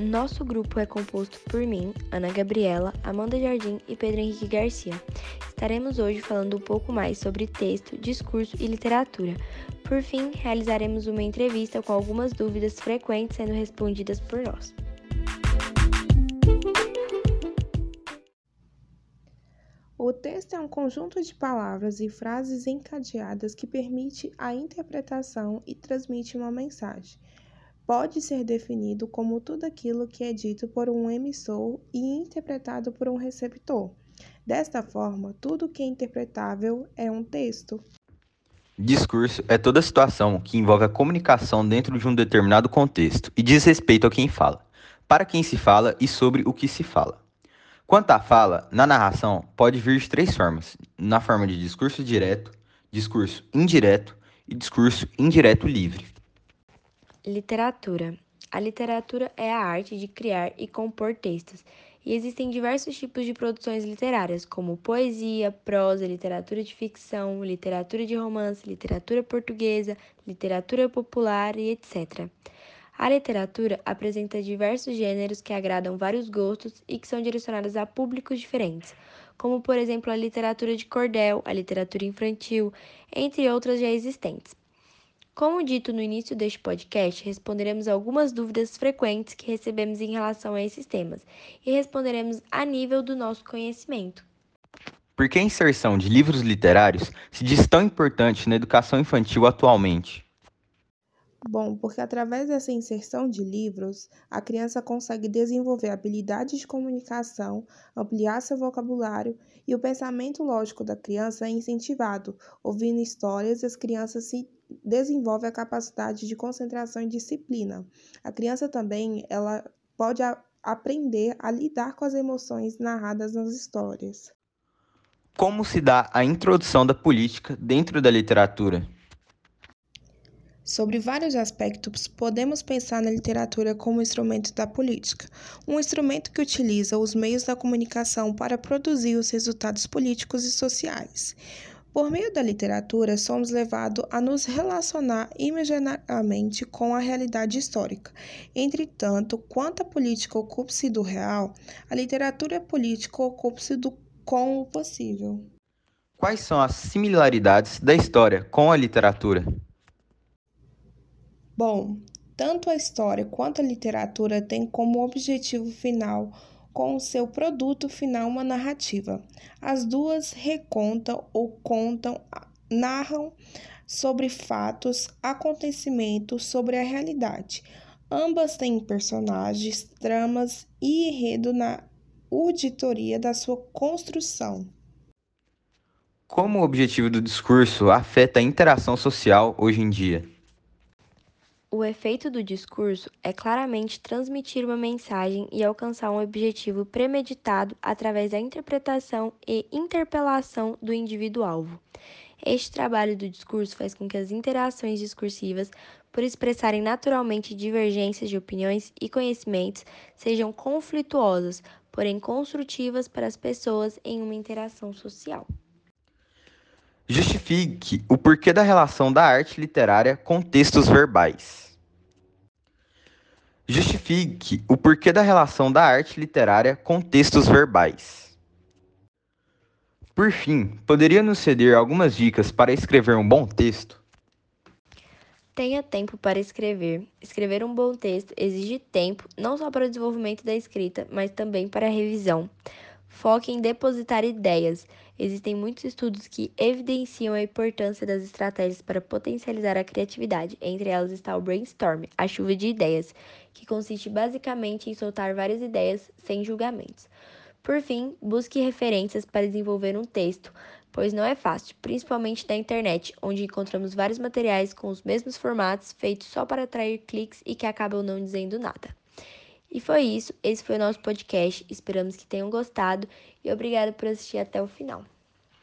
Nosso grupo é composto por mim, Ana Gabriela, Amanda Jardim e Pedro Henrique Garcia. Estaremos hoje falando um pouco mais sobre texto, discurso e literatura. Por fim, realizaremos uma entrevista com algumas dúvidas frequentes sendo respondidas por nós. O texto é um conjunto de palavras e frases encadeadas que permite a interpretação e transmite uma mensagem pode ser definido como tudo aquilo que é dito por um emissor e interpretado por um receptor. Desta forma, tudo que é interpretável é um texto. Discurso é toda situação que envolve a comunicação dentro de um determinado contexto e diz respeito a quem fala, para quem se fala e sobre o que se fala. Quanto à fala, na narração, pode vir de três formas: na forma de discurso direto, discurso indireto e discurso indireto livre. Literatura. A literatura é a arte de criar e compor textos, e existem diversos tipos de produções literárias, como poesia, prosa, literatura de ficção, literatura de romance, literatura portuguesa, literatura popular e etc. A literatura apresenta diversos gêneros que agradam vários gostos e que são direcionados a públicos diferentes, como por exemplo a literatura de cordel, a literatura infantil, entre outras já existentes. Como dito no início deste podcast, responderemos algumas dúvidas frequentes que recebemos em relação a esses temas e responderemos a nível do nosso conhecimento. Por que a inserção de livros literários se diz tão importante na educação infantil atualmente? Bom, porque através dessa inserção de livros, a criança consegue desenvolver habilidades de comunicação, ampliar seu vocabulário e o pensamento lógico da criança é incentivado. Ouvindo histórias, as crianças se desenvolve a capacidade de concentração e disciplina. A criança também ela pode a, aprender a lidar com as emoções narradas nas histórias. Como se dá a introdução da política dentro da literatura? Sobre vários aspectos, podemos pensar na literatura como instrumento da política, um instrumento que utiliza os meios da comunicação para produzir os resultados políticos e sociais. Por meio da literatura, somos levados a nos relacionar imediatamente com a realidade histórica. Entretanto, quanto a política ocupa-se do real, a literatura política ocupa-se com o possível. Quais são as similaridades da história com a literatura? Bom, tanto a história quanto a literatura têm como objetivo final com o seu produto final uma narrativa. As duas recontam ou contam, narram sobre fatos, acontecimentos, sobre a realidade. Ambas têm personagens, tramas e enredo na auditoria da sua construção. Como o objetivo do discurso afeta a interação social hoje em dia? O efeito do discurso é claramente transmitir uma mensagem e alcançar um objetivo premeditado através da interpretação e interpelação do indivíduo-alvo. Este trabalho do discurso faz com que as interações discursivas, por expressarem naturalmente divergências de opiniões e conhecimentos, sejam conflituosas, porém construtivas para as pessoas em uma interação social. Justifique o porquê da relação da arte literária com textos verbais. Justifique o porquê da relação da arte literária com textos verbais. Por fim, poderia nos ceder algumas dicas para escrever um bom texto? Tenha tempo para escrever. Escrever um bom texto exige tempo, não só para o desenvolvimento da escrita, mas também para a revisão. Foque em depositar ideias. Existem muitos estudos que evidenciam a importância das estratégias para potencializar a criatividade. Entre elas está o brainstorm, a chuva de ideias, que consiste basicamente em soltar várias ideias sem julgamentos. Por fim, busque referências para desenvolver um texto, pois não é fácil, principalmente na internet, onde encontramos vários materiais com os mesmos formatos feitos só para atrair cliques e que acabam não dizendo nada. E foi isso, esse foi o nosso podcast. Esperamos que tenham gostado e obrigado por assistir até o final.